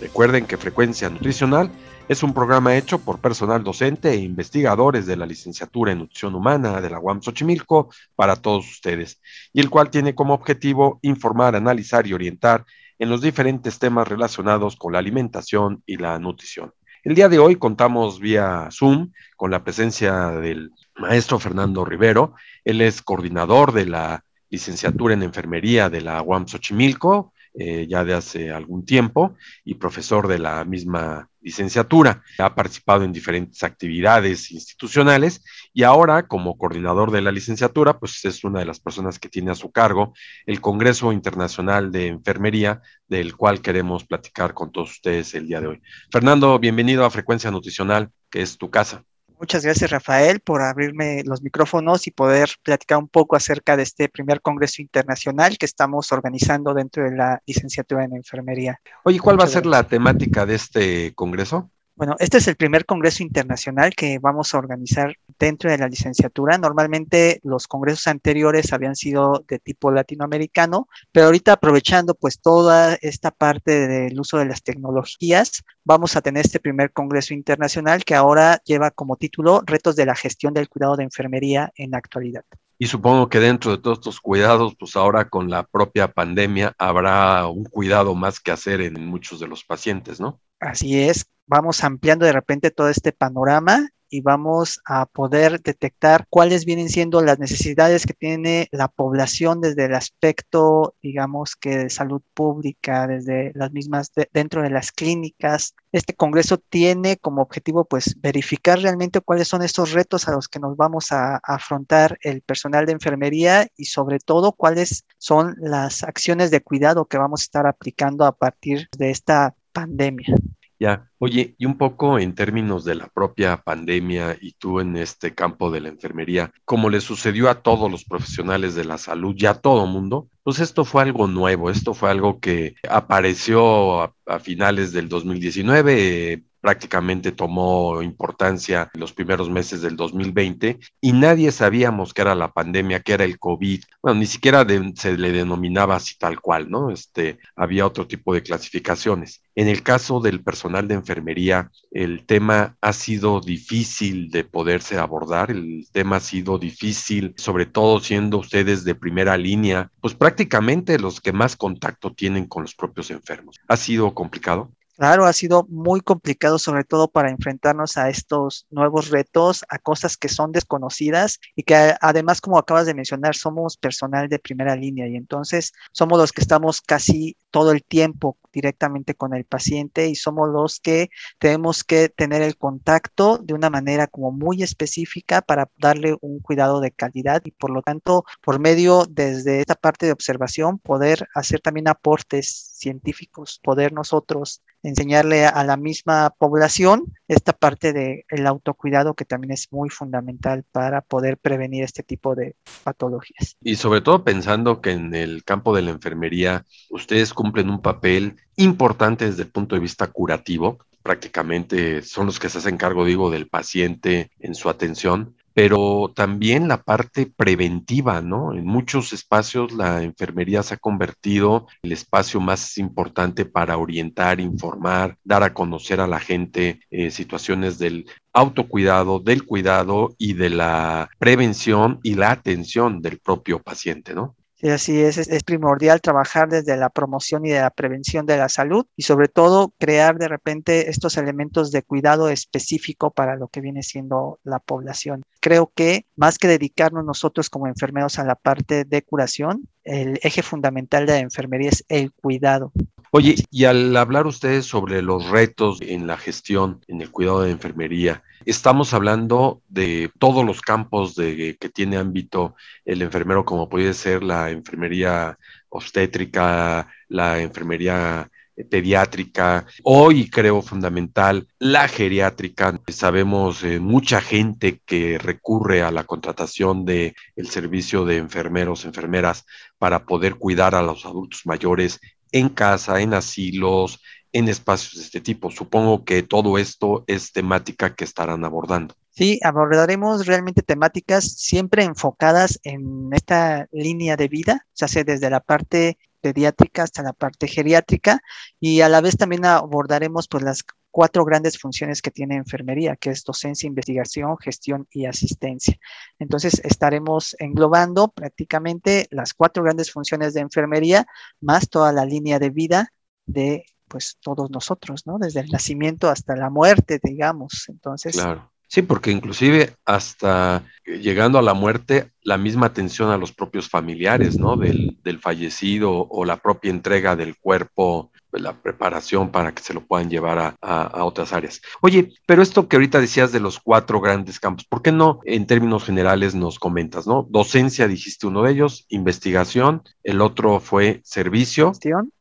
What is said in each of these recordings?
Recuerden que Frecuencia Nutricional es un programa hecho por personal docente e investigadores de la licenciatura en nutrición humana de la UAM Xochimilco para todos ustedes, y el cual tiene como objetivo informar, analizar y orientar en los diferentes temas relacionados con la alimentación y la nutrición. El día de hoy contamos vía Zoom con la presencia del maestro Fernando Rivero. Él es coordinador de la licenciatura en enfermería de la UAM Xochimilco, eh, ya de hace algún tiempo y profesor de la misma licenciatura. Ha participado en diferentes actividades institucionales y ahora como coordinador de la licenciatura, pues es una de las personas que tiene a su cargo el Congreso Internacional de Enfermería, del cual queremos platicar con todos ustedes el día de hoy. Fernando, bienvenido a Frecuencia Nutricional, que es tu casa. Muchas gracias, Rafael, por abrirme los micrófonos y poder platicar un poco acerca de este primer Congreso Internacional que estamos organizando dentro de la licenciatura en enfermería. Oye, ¿cuál va a ser la temática de este Congreso? Bueno, este es el primer congreso internacional que vamos a organizar dentro de la licenciatura. Normalmente los congresos anteriores habían sido de tipo latinoamericano, pero ahorita aprovechando pues toda esta parte del uso de las tecnologías, vamos a tener este primer congreso internacional que ahora lleva como título Retos de la gestión del cuidado de enfermería en la actualidad. Y supongo que dentro de todos estos cuidados, pues ahora con la propia pandemia habrá un cuidado más que hacer en muchos de los pacientes, ¿no? Así es, vamos ampliando de repente todo este panorama y vamos a poder detectar cuáles vienen siendo las necesidades que tiene la población desde el aspecto, digamos que de salud pública, desde las mismas dentro de las clínicas. Este congreso tiene como objetivo pues verificar realmente cuáles son estos retos a los que nos vamos a, a afrontar el personal de enfermería y sobre todo cuáles son las acciones de cuidado que vamos a estar aplicando a partir de esta pandemia. Ya, oye, y un poco en términos de la propia pandemia y tú en este campo de la enfermería, como le sucedió a todos los profesionales de la salud, ya a todo mundo, pues esto fue algo nuevo, esto fue algo que apareció a, finales del 2019, prácticamente tomó importancia en los primeros meses del 2020 y nadie sabíamos que era la pandemia, que era el COVID. Bueno, ni siquiera se le denominaba así tal cual, ¿no? Este, había otro tipo de clasificaciones. En el caso del personal de enfermería, el tema ha sido difícil de poderse abordar, el tema ha sido difícil, sobre todo siendo ustedes de primera línea, pues prácticamente los que más contacto tienen con los propios enfermos. ¿Ha sido complicado? Claro, ha sido muy complicado, sobre todo para enfrentarnos a estos nuevos retos, a cosas que son desconocidas y que además, como acabas de mencionar, somos personal de primera línea y entonces somos los que estamos casi todo el tiempo directamente con el paciente y somos los que tenemos que tener el contacto de una manera como muy específica para darle un cuidado de calidad y por lo tanto, por medio desde esta parte de observación, poder hacer también aportes científicos, poder nosotros enseñarle a la misma población esta parte del autocuidado que también es muy fundamental para poder prevenir este tipo de patologías. Y sobre todo pensando que en el campo de la enfermería ustedes cumplen un papel importante desde el punto de vista curativo, prácticamente son los que se hacen cargo, digo, del paciente en su atención, pero también la parte preventiva, ¿no? En muchos espacios la enfermería se ha convertido en el espacio más importante para orientar, informar, dar a conocer a la gente eh, situaciones del autocuidado, del cuidado y de la prevención y la atención del propio paciente, ¿no? Sí, así es, es, primordial trabajar desde la promoción y de la prevención de la salud y sobre todo crear de repente estos elementos de cuidado específico para lo que viene siendo la población. Creo que más que dedicarnos nosotros como enfermeros a la parte de curación, el eje fundamental de la enfermería es el cuidado. Oye, y al hablar ustedes sobre los retos en la gestión, en el cuidado de enfermería, estamos hablando de todos los campos de, que tiene ámbito el enfermero, como puede ser la enfermería obstétrica, la enfermería pediátrica, hoy creo fundamental la geriátrica. Sabemos eh, mucha gente que recurre a la contratación de el servicio de enfermeros, enfermeras para poder cuidar a los adultos mayores en casa, en asilos, en espacios de este tipo. Supongo que todo esto es temática que estarán abordando. Sí, abordaremos realmente temáticas siempre enfocadas en esta línea de vida, o sea, desde la parte pediátrica hasta la parte geriátrica y a la vez también abordaremos pues las cuatro grandes funciones que tiene enfermería, que es docencia, investigación, gestión y asistencia. Entonces estaremos englobando prácticamente las cuatro grandes funciones de enfermería, más toda la línea de vida de pues todos nosotros, ¿no? Desde el nacimiento hasta la muerte, digamos. Entonces, claro. Sí, porque inclusive hasta llegando a la muerte, la misma atención a los propios familiares, ¿no? Del, del fallecido o la propia entrega del cuerpo, la preparación para que se lo puedan llevar a, a, otras áreas. Oye, pero esto que ahorita decías de los cuatro grandes campos, ¿por qué no en términos generales nos comentas, ¿no? Docencia, dijiste uno de ellos, investigación, el otro fue servicio.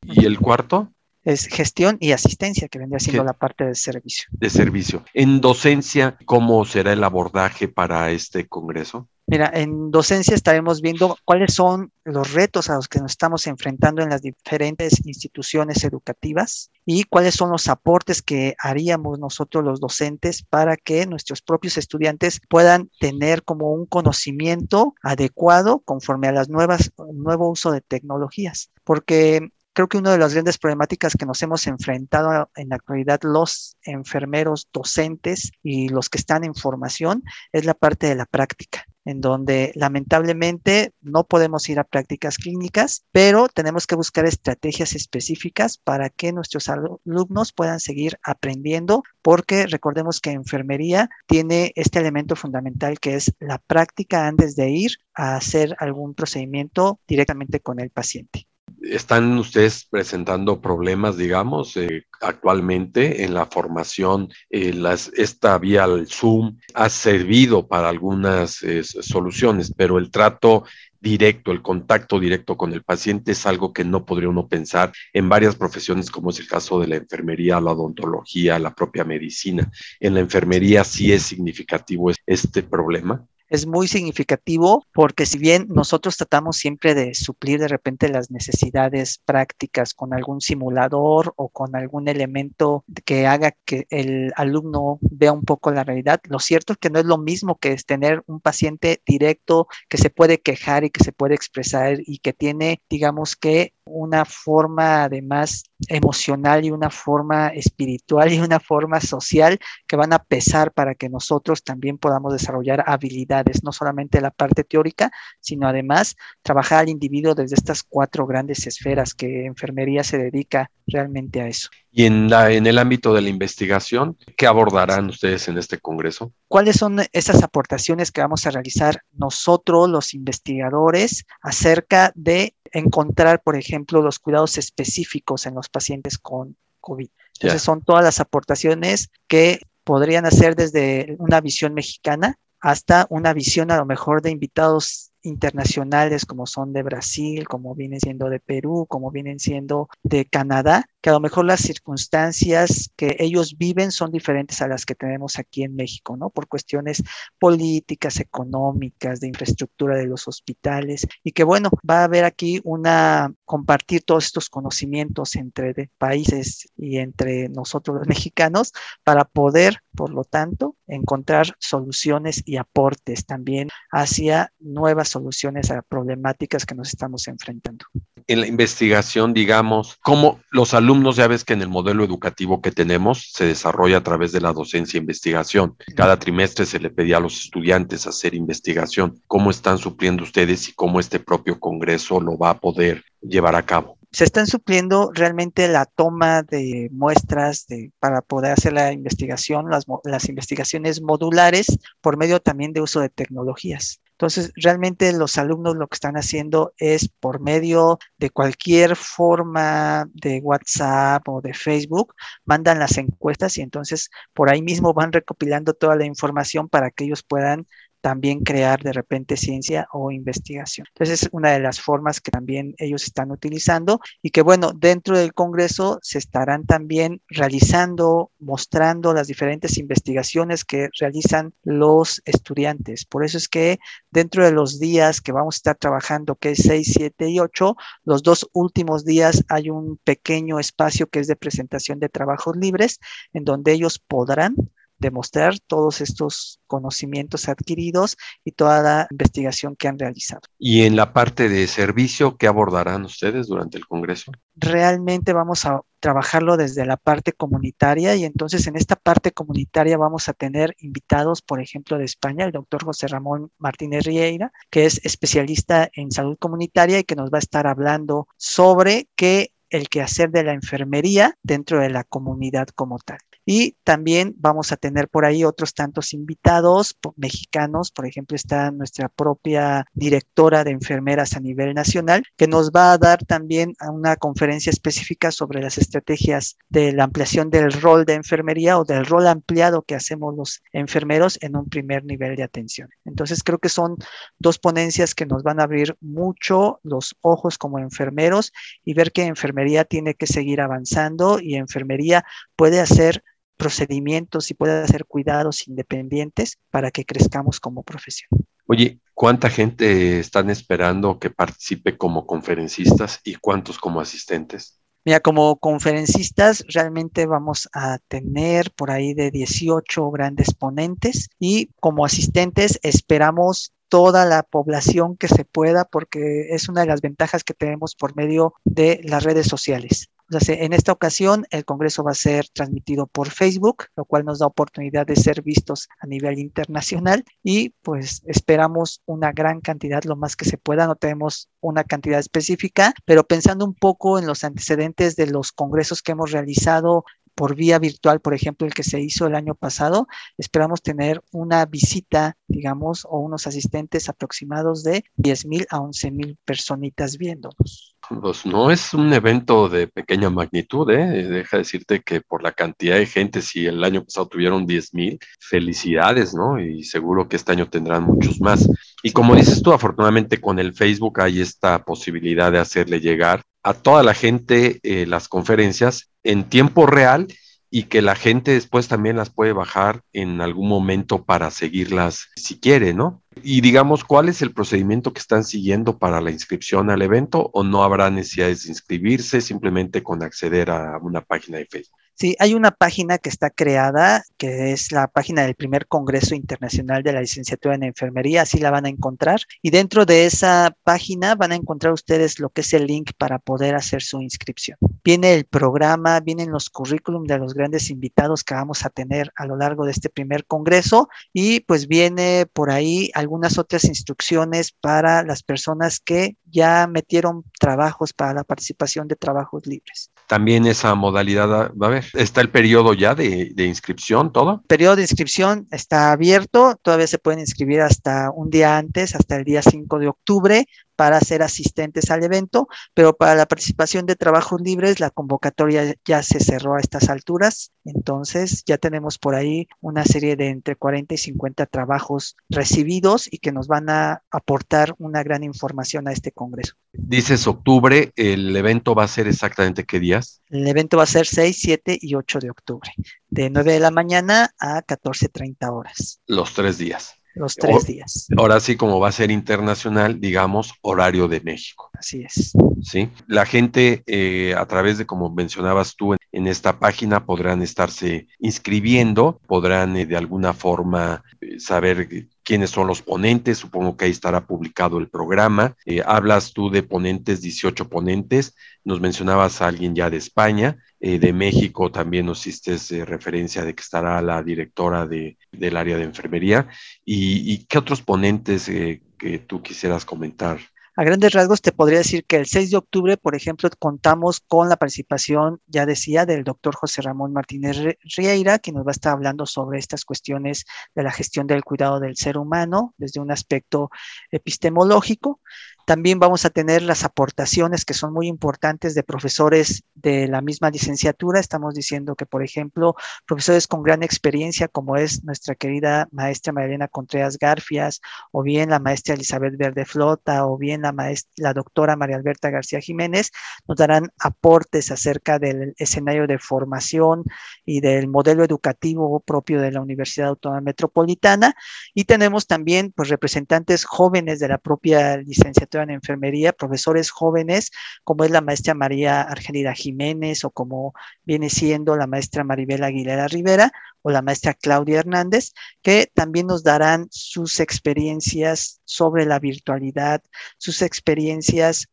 ¿Y el cuarto? es gestión y asistencia, que vendría siendo la parte de servicio. De servicio. En docencia, ¿cómo será el abordaje para este congreso? Mira, en docencia estaremos viendo cuáles son los retos a los que nos estamos enfrentando en las diferentes instituciones educativas y cuáles son los aportes que haríamos nosotros los docentes para que nuestros propios estudiantes puedan tener como un conocimiento adecuado conforme a las nuevas nuevo uso de tecnologías, porque creo que una de las grandes problemáticas que nos hemos enfrentado en la actualidad los enfermeros, docentes y los que están en formación es la parte de la práctica en donde lamentablemente no podemos ir a prácticas clínicas, pero tenemos que buscar estrategias específicas para que nuestros alumnos puedan seguir aprendiendo, porque recordemos que enfermería tiene este elemento fundamental que es la práctica antes de ir a hacer algún procedimiento directamente con el paciente. ¿Están ustedes presentando problemas, digamos, eh, actualmente en la formación? Eh, las, esta vía al Zoom ha servido para algunas eh, soluciones, pero el trato directo, el contacto directo con el paciente es algo que no podría uno pensar en varias profesiones, como es el caso de la enfermería, la odontología, la propia medicina. En la enfermería sí es significativo este problema es muy significativo porque si bien nosotros tratamos siempre de suplir de repente las necesidades prácticas con algún simulador o con algún elemento que haga que el alumno vea un poco la realidad, lo cierto es que no es lo mismo que es tener un paciente directo que se puede quejar y que se puede expresar y que tiene, digamos que, una forma además emocional y una forma espiritual y una forma social que van a pesar para que nosotros también podamos desarrollar habilidades, no solamente la parte teórica, sino además trabajar al individuo desde estas cuatro grandes esferas que enfermería se dedica realmente a eso. Y en, la, en el ámbito de la investigación, ¿qué abordarán ustedes en este Congreso? ¿Cuáles son esas aportaciones que vamos a realizar nosotros, los investigadores, acerca de encontrar, por ejemplo, los cuidados específicos en los pacientes con COVID? Entonces, son todas las aportaciones que podrían hacer desde una visión mexicana hasta una visión a lo mejor de invitados internacionales como son de Brasil, como vienen siendo de Perú, como vienen siendo de Canadá, que a lo mejor las circunstancias que ellos viven son diferentes a las que tenemos aquí en México, ¿no? Por cuestiones políticas, económicas, de infraestructura de los hospitales y que bueno, va a haber aquí una compartir todos estos conocimientos entre países y entre nosotros los mexicanos para poder, por lo tanto, encontrar soluciones y aportes también hacia nuevas soluciones a problemáticas que nos estamos enfrentando. en la investigación, digamos, cómo los alumnos, ya ves que en el modelo educativo que tenemos se desarrolla a través de la docencia e investigación. Cada trimestre se le pedía a los estudiantes hacer investigación. ¿Cómo están supliendo ustedes y cómo este propio Congreso lo va a poder llevar a cabo? se están supliendo realmente la toma de muestras de, para poder hacer la investigación, las, las investigaciones modulares por medio también de uso de tecnologías. Entonces, realmente los alumnos lo que están haciendo es por medio de cualquier forma de WhatsApp o de Facebook, mandan las encuestas y entonces por ahí mismo van recopilando toda la información para que ellos puedan también crear de repente ciencia o investigación. Entonces es una de las formas que también ellos están utilizando y que bueno, dentro del Congreso se estarán también realizando, mostrando las diferentes investigaciones que realizan los estudiantes. Por eso es que dentro de los días que vamos a estar trabajando, que es 6, 7 y 8, los dos últimos días hay un pequeño espacio que es de presentación de trabajos libres, en donde ellos podrán demostrar todos estos conocimientos adquiridos y toda la investigación que han realizado. ¿Y en la parte de servicio, qué abordarán ustedes durante el Congreso? Realmente vamos a trabajarlo desde la parte comunitaria y entonces en esta parte comunitaria vamos a tener invitados, por ejemplo, de España, el doctor José Ramón Martínez Rieira, que es especialista en salud comunitaria y que nos va a estar hablando sobre qué el quehacer de la enfermería dentro de la comunidad como tal. Y también vamos a tener por ahí otros tantos invitados mexicanos, por ejemplo, está nuestra propia directora de enfermeras a nivel nacional, que nos va a dar también una conferencia específica sobre las estrategias de la ampliación del rol de enfermería o del rol ampliado que hacemos los enfermeros en un primer nivel de atención. Entonces, creo que son dos ponencias que nos van a abrir mucho los ojos como enfermeros y ver que enfermería tiene que seguir avanzando y enfermería puede hacer procedimientos y puede hacer cuidados independientes para que crezcamos como profesión. Oye, ¿cuánta gente están esperando que participe como conferencistas y cuántos como asistentes? Mira, como conferencistas realmente vamos a tener por ahí de 18 grandes ponentes y como asistentes esperamos toda la población que se pueda porque es una de las ventajas que tenemos por medio de las redes sociales en esta ocasión el Congreso va a ser transmitido por Facebook, lo cual nos da oportunidad de ser vistos a nivel internacional y pues esperamos una gran cantidad, lo más que se pueda, no tenemos una cantidad específica, pero pensando un poco en los antecedentes de los congresos que hemos realizado por vía virtual, por ejemplo, el que se hizo el año pasado, esperamos tener una visita, digamos, o unos asistentes aproximados de 10 mil a 11 mil personitas viéndonos. Pues no es un evento de pequeña magnitud, ¿eh? Deja decirte que por la cantidad de gente, si el año pasado tuvieron 10 mil, felicidades, ¿no? Y seguro que este año tendrán muchos más. Y como dices tú, afortunadamente con el Facebook hay esta posibilidad de hacerle llegar a toda la gente eh, las conferencias en tiempo real y que la gente después también las puede bajar en algún momento para seguirlas si quiere, ¿no? Y digamos, ¿cuál es el procedimiento que están siguiendo para la inscripción al evento o no habrá necesidad de inscribirse simplemente con acceder a una página de Facebook? Sí, hay una página que está creada, que es la página del primer Congreso Internacional de la Licenciatura en Enfermería, así la van a encontrar. Y dentro de esa página van a encontrar ustedes lo que es el link para poder hacer su inscripción. Viene el programa, vienen los currículum de los grandes invitados que vamos a tener a lo largo de este primer Congreso y pues viene por ahí algunas otras instrucciones para las personas que ya metieron trabajos para la participación de trabajos libres. También esa modalidad va a haber. ¿Está el periodo ya de, inscripción, todo? El periodo de inscripción está abierto, todavía se pueden inscribir hasta un día antes, hasta el día 5 de octubre para ser asistentes al evento, pero para la participación de trabajos libres, la convocatoria ya se cerró a estas alturas, entonces ya tenemos por ahí una serie de entre 40 y 50 trabajos recibidos y que nos van a aportar una gran información a este Congreso. Dices octubre, ¿el evento va a ser exactamente qué días? El evento va a ser 6, 7 y 8 de octubre, de 9 de la mañana a 14.30 horas. Los tres días los tres días. Ahora sí, como va a ser internacional, digamos, horario de México. Así es. Sí, la gente eh, a través de, como mencionabas tú, en, esta página podrán estarse inscribiendo, podrán eh, de alguna forma eh, saber quiénes son los ponentes, supongo que ahí estará publicado el programa. Eh, hablas tú de ponentes, 18 ponentes, nos mencionabas a alguien ya de España, eh, de México también nos hiciste referencia de que estará la directora de, del área de enfermería. ¿Y, y qué otros ponentes que tú quisieras comentar? A grandes rasgos te podría decir que el 6 de octubre, por ejemplo, contamos con la participación, ya decía, del doctor José Ramón Martínez Rieira, que nos va a estar hablando sobre estas cuestiones de la gestión del cuidado del ser humano desde un aspecto epistemológico. También vamos a tener las aportaciones que son muy importantes de profesores de la misma licenciatura. Estamos diciendo que, por ejemplo, profesores con gran experiencia, como es nuestra querida maestra Marilena Contreras Garfias, o bien la maestra Elizabeth Verde Flota, o bien la, maestra, la doctora María Alberta García Jiménez, nos darán aportes acerca del escenario de formación y del modelo educativo propio de la Universidad Autónoma Metropolitana. Y tenemos también pues, representantes jóvenes de la propia licenciatura en enfermería, profesores jóvenes, como es la maestra María Argelida Jiménez o como viene siendo la maestra Maribel Aguilera Rivera o la maestra Claudia Hernández, que también nos darán sus experiencias sobre la virtualidad, sus experiencias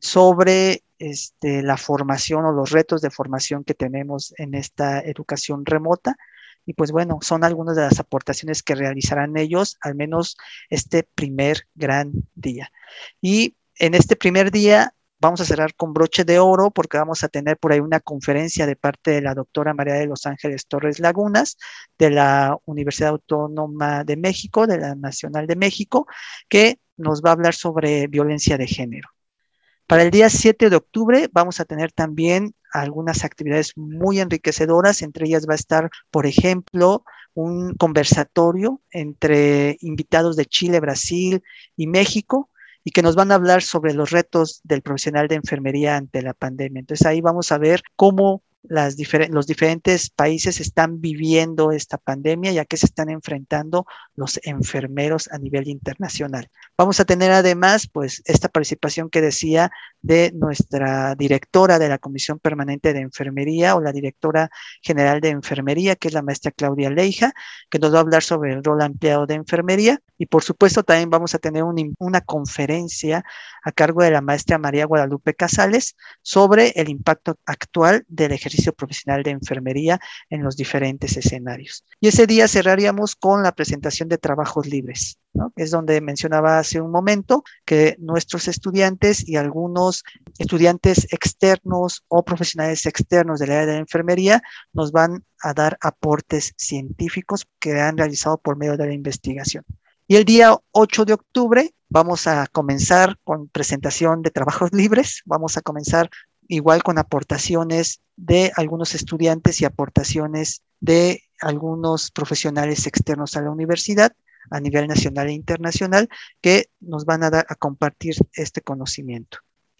sobre este, la formación o los retos de formación que tenemos en esta educación remota. Y pues bueno, son algunas de las aportaciones que realizarán ellos, al menos este primer gran día. Y en este primer día vamos a cerrar con broche de oro porque vamos a tener por ahí una conferencia de parte de la doctora María de Los Ángeles Torres Lagunas de la Universidad Autónoma de México, de la Nacional de México, que nos va a hablar sobre violencia de género. Para el día 7 de octubre vamos a tener también algunas actividades muy enriquecedoras, entre ellas va a estar, por ejemplo, un conversatorio entre invitados de Chile, Brasil y México y que nos van a hablar sobre los retos del profesional de enfermería ante la pandemia. Entonces ahí vamos a ver cómo las los diferentes países están viviendo esta pandemia ya que se están enfrentando los enfermeros a nivel internacional. Vamos a tener además pues esta participación que decía de nuestra directora de la Comisión Permanente de Enfermería o la directora general de Enfermería, que es la maestra Claudia Leija, que nos va a hablar sobre el rol ampliado de enfermería. Y por supuesto también vamos a tener una conferencia a cargo de la maestra María Guadalupe Casales sobre el impacto actual del ejercicio profesional de enfermería en los diferentes escenarios. Y ese día cerraríamos con la presentación de trabajos libres, ¿no? es donde mencionaba hace un momento que nuestros estudiantes y algunos estudiantes externos o profesionales externos del área de la enfermería nos van a dar aportes científicos que han realizado por medio de la investigación. Y el día 8 de octubre vamos a comenzar con presentación de trabajos libres. Vamos a comenzar igual con aportaciones de algunos estudiantes y aportaciones de algunos profesionales externos a la universidad a nivel nacional e internacional que nos van a dar a compartir este conocimiento.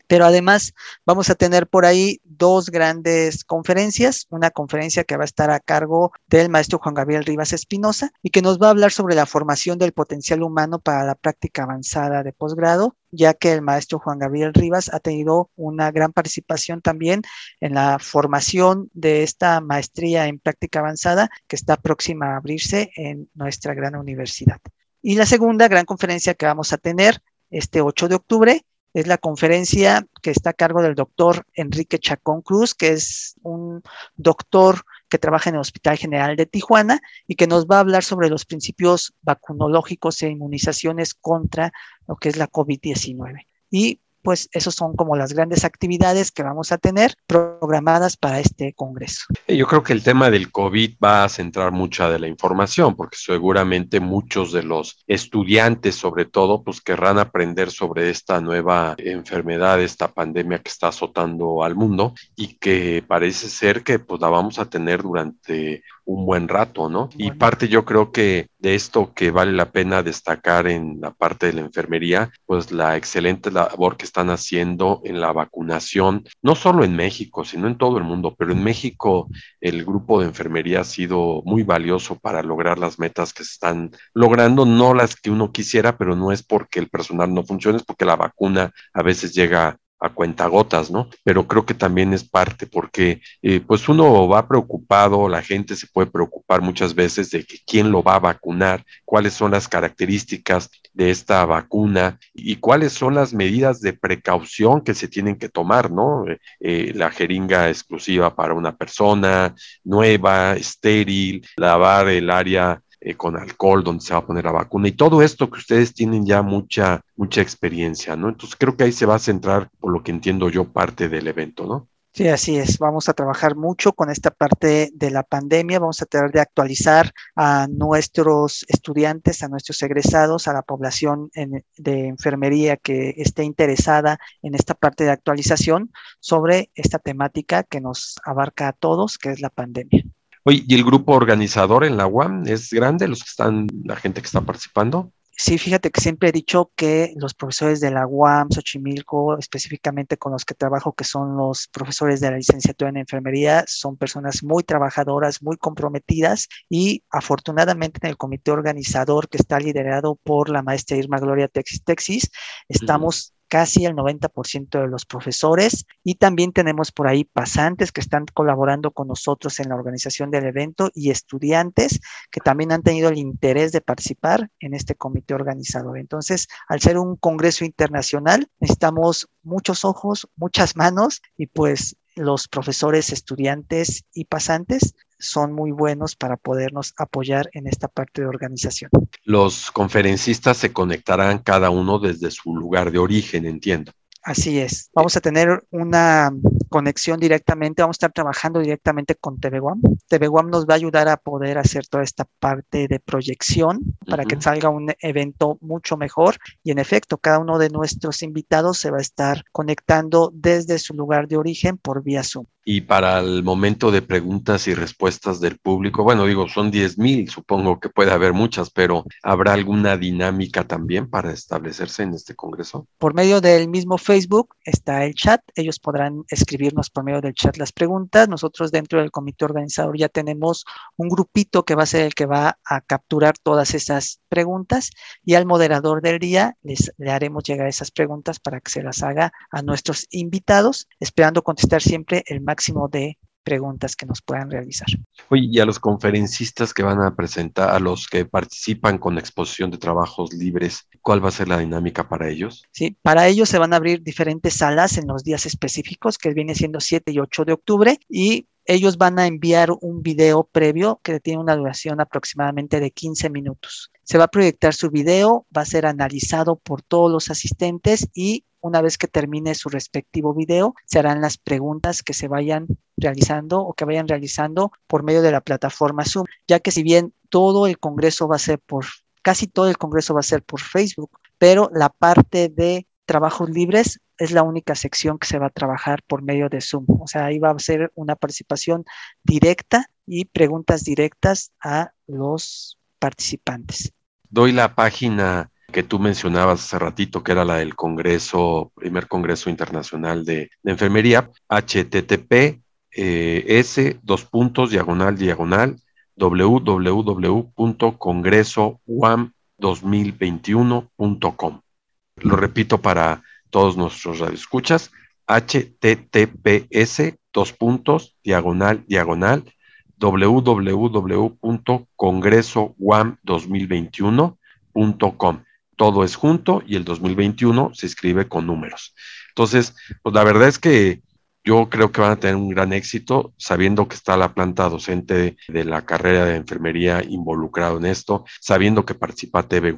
Pero además vamos a tener por ahí dos grandes conferencias, una conferencia que va a estar a cargo del maestro Juan Gabriel Rivas Espinosa y que nos va a hablar sobre la formación del potencial humano para la práctica avanzada de posgrado, ya que el maestro Juan Gabriel Rivas ha tenido una gran participación también en la formación de esta maestría en práctica avanzada que está próxima a abrirse en nuestra gran universidad. Y la segunda gran conferencia que vamos a tener este 8 de octubre es la conferencia que está a cargo del doctor Enrique Chacón Cruz, que es un doctor que trabaja en el Hospital General de Tijuana y que nos va a hablar sobre los principios vacunológicos e inmunizaciones contra lo que es la COVID-19. Y pues esos son como las grandes actividades que vamos a tener programadas para este Congreso. Yo creo que el tema del COVID va a centrar mucha de la información, porque seguramente muchos de los estudiantes, sobre todo, pues querrán aprender sobre esta nueva enfermedad, esta pandemia que está azotando al mundo y que parece ser que pues la vamos a tener durante un buen rato, ¿no? Y parte yo creo que de esto que vale la pena destacar en la parte de la enfermería, pues la excelente labor que están haciendo en la vacunación, no solo en México, sino en todo el mundo, pero en México el grupo de enfermería ha sido muy valioso para lograr las metas que se están logrando, no las que uno quisiera, pero no es porque el personal no funcione, es porque la vacuna a veces llega a cuentagotas, ¿no? Pero creo que también es parte porque eh, pues uno va preocupado, la gente se puede preocupar muchas veces de que quién lo va a vacunar, cuáles son las características de esta vacuna y cuáles son las medidas de precaución que se tienen que tomar, ¿no? Eh, eh, la jeringa exclusiva para una persona nueva, estéril, lavar el área eh, con alcohol donde se va a poner la vacuna y todo esto que ustedes tienen ya mucha, mucha experiencia, ¿no? Entonces creo que ahí se va a centrar, por lo que entiendo yo, parte del evento, ¿no? Sí, así es. Vamos a trabajar mucho con esta parte de la pandemia. Vamos a tratar de actualizar a nuestros estudiantes, a nuestros egresados, a la población de enfermería que esté interesada en esta parte de actualización sobre esta temática que nos abarca a todos, que es la pandemia. Oye, ¿y el grupo organizador en la UAM es grande, los que están, la gente que está participando? Sí, fíjate que siempre he dicho que los profesores de la UAM, Xochimilco, específicamente con los que trabajo, que son los profesores de la licenciatura en enfermería, son personas muy trabajadoras, muy comprometidas y afortunadamente en el comité organizador que está liderado por la maestra Irma Gloria Texis Texis, estamos casi el 90% de los profesores y también tenemos por ahí pasantes que están colaborando con nosotros en la organización del evento y estudiantes que también han tenido el interés de participar en este comité organizador. Entonces, al ser un congreso internacional, necesitamos muchos ojos, muchas manos y pues los profesores, estudiantes y pasantes son muy buenos para podernos apoyar en esta parte de organización. Los conferencistas se conectarán cada uno desde su lugar de origen, entiendo. Así es. Vamos a tener una conexión directamente, vamos a estar trabajando directamente con TVWAM. TVWAM nos va a ayudar a poder hacer toda esta parte de proyección para que salga un evento mucho mejor. Y en efecto, cada uno de nuestros invitados se va a estar conectando desde su lugar de origen por vía Zoom. Y para el momento de preguntas y respuestas del público, bueno, digo, son 10 mil, supongo que puede haber muchas, pero ¿habrá alguna dinámica también para establecerse en este congreso? Por medio del mismo Facebook está el chat, ellos podrán escribirnos por medio del chat las preguntas. Nosotros dentro del comité organizador ya tenemos un grupito que va a ser el que va a capturar todas esas preguntas y al moderador del día les le haremos llegar esas preguntas para que se las haga a nuestros invitados, esperando contestar siempre el máximo máximo de preguntas que nos puedan realizar. Oye, y a los conferencistas que van a presentar, a los que participan con exposición de trabajos libres, ¿cuál va a ser la dinámica para ellos? Sí, para ellos se van a abrir diferentes salas en los días específicos, que viene siendo 7 y 8 de octubre, y ellos van a enviar un video previo que tiene una duración aproximadamente de 15 minutos. Se va a proyectar su video, va a ser analizado por todos los asistentes y una vez que termine su respectivo video, se harán las preguntas que se vayan realizando o que vayan realizando por medio de la plataforma Zoom, ya que si bien todo el Congreso va a ser por, casi todo el Congreso va a ser por Facebook, pero la parte de trabajos libres es la única sección que se va a trabajar por medio de Zoom. O sea, ahí va a ser una participación directa y preguntas directas a los participantes. Doy la página que tú mencionabas hace ratito, que era la del Congreso, primer Congreso Internacional de, Enfermería, http eh, s dos puntos diagonal diagonal www.congresoUAM2021.com. Lo repito para todos nuestros radioescuchas, https dos puntos diagonal diagonal www.congresoUAM2021.com todo es junto y el 2021 se escribe con números. Entonces, pues la verdad es que yo creo que van a tener un gran éxito sabiendo que está la planta docente de, la carrera de enfermería involucrado en esto, sabiendo que participa TV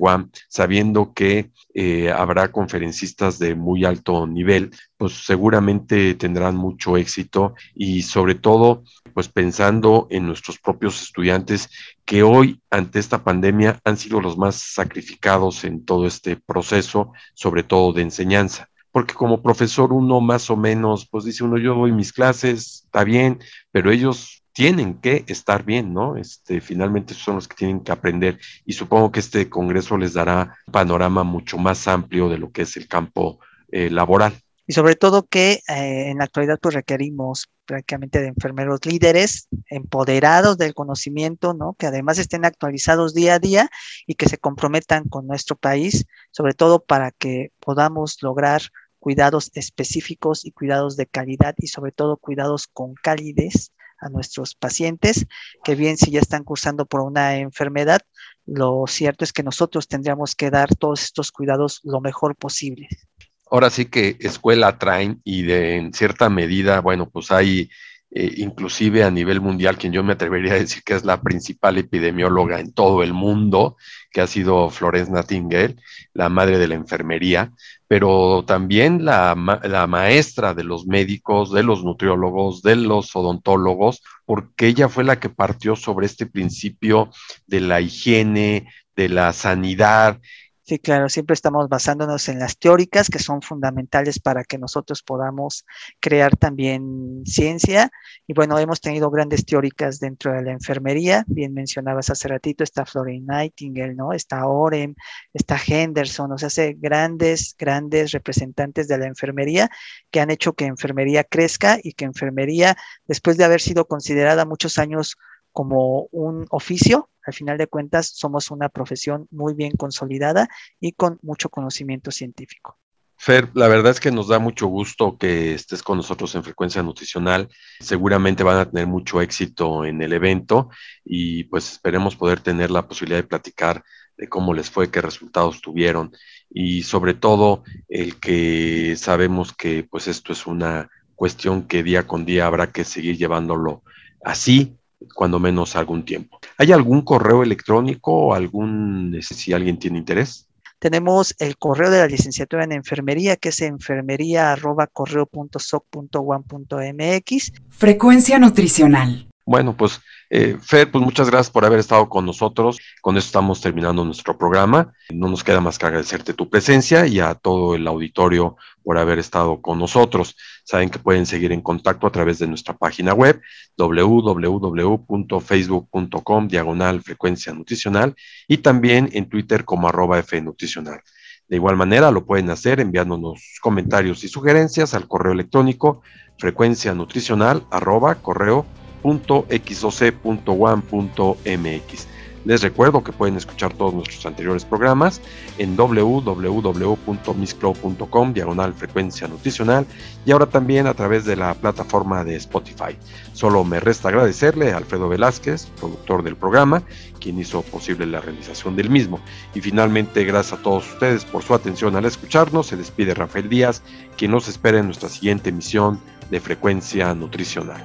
sabiendo que eh, habrá conferencistas de muy alto nivel, pues seguramente tendrán mucho éxito y sobre todo, pues pensando en nuestros propios estudiantes que hoy ante esta pandemia han sido los más sacrificados en todo este proceso, sobre todo de enseñanza porque como profesor uno más o menos, pues dice uno, yo doy mis clases, está bien, pero ellos tienen que estar bien, ¿no? Este, finalmente son los que tienen que aprender y supongo que este congreso les dará panorama mucho más amplio de lo que es el campo eh, laboral. Y sobre todo que eh, en la actualidad pues requerimos prácticamente de enfermeros líderes, empoderados del conocimiento, ¿no? Que además estén actualizados día a día y que se comprometan con nuestro país, sobre todo para que podamos lograr cuidados específicos y cuidados de calidad y sobre todo cuidados con calidez a nuestros pacientes, que bien si ya están cursando por una enfermedad, lo cierto es que nosotros tendríamos que dar todos estos cuidados lo mejor posible. Ahora sí que escuela traen y de en cierta medida, bueno, pues hay eh, inclusive a nivel mundial, quien yo me atrevería a decir que es la principal epidemióloga en todo el mundo, que ha sido Florence Nightingale, la madre de la enfermería, pero también la, la maestra de los médicos, de los nutriólogos, de los odontólogos, porque ella fue la que partió sobre este principio de la higiene, de la sanidad Sí, claro, siempre estamos basándonos en las teóricas que son fundamentales para que nosotros podamos crear también ciencia. Y bueno, hemos tenido grandes teóricas dentro de la enfermería. Bien mencionabas hace ratito, está Florence Nightingale, ¿no? Está Orem, está Henderson, o sea, hace grandes, grandes representantes de la enfermería que han hecho que enfermería crezca y que enfermería, después de haber sido considerada muchos años como un oficio, al final de cuentas somos una profesión muy bien consolidada y con mucho conocimiento científico. Fer, la verdad es que nos da mucho gusto que estés con nosotros en Frecuencia Nutricional. Seguramente van a tener mucho éxito en el evento y pues esperemos poder tener la posibilidad de platicar de cómo les fue, qué resultados tuvieron y sobre todo el que sabemos que pues esto es una cuestión que día con día habrá que seguir llevándolo así cuando menos algún tiempo. ¿Hay algún correo electrónico o algún, este, si alguien tiene interés? Tenemos el correo de la licenciatura en enfermería, que es enfermería Frecuencia nutricional. Bueno, pues eh, Fer, pues muchas gracias por haber estado con nosotros. Con esto estamos terminando nuestro programa. No nos queda más que agradecerte tu presencia y a todo el auditorio por haber estado con nosotros. Saben que pueden seguir en contacto a través de nuestra página web www.facebook.com diagonal frecuencia nutricional y también en Twitter como arroba fnutricional. De igual manera lo pueden hacer enviándonos comentarios y sugerencias al correo electrónico frecuencia nutricional arroba correo www.xoc.one.mx. Les recuerdo que pueden escuchar todos nuestros anteriores programas en www.misclow.com diagonal frecuencia nutricional y ahora también a través de la plataforma de Spotify. Solo me resta agradecerle a Alfredo Velázquez, productor del programa, quien hizo posible la realización del mismo. Y finalmente, gracias a todos ustedes por su atención al escucharnos. Se despide Rafael Díaz, quien nos espera en nuestra siguiente emisión de Frecuencia Nutricional.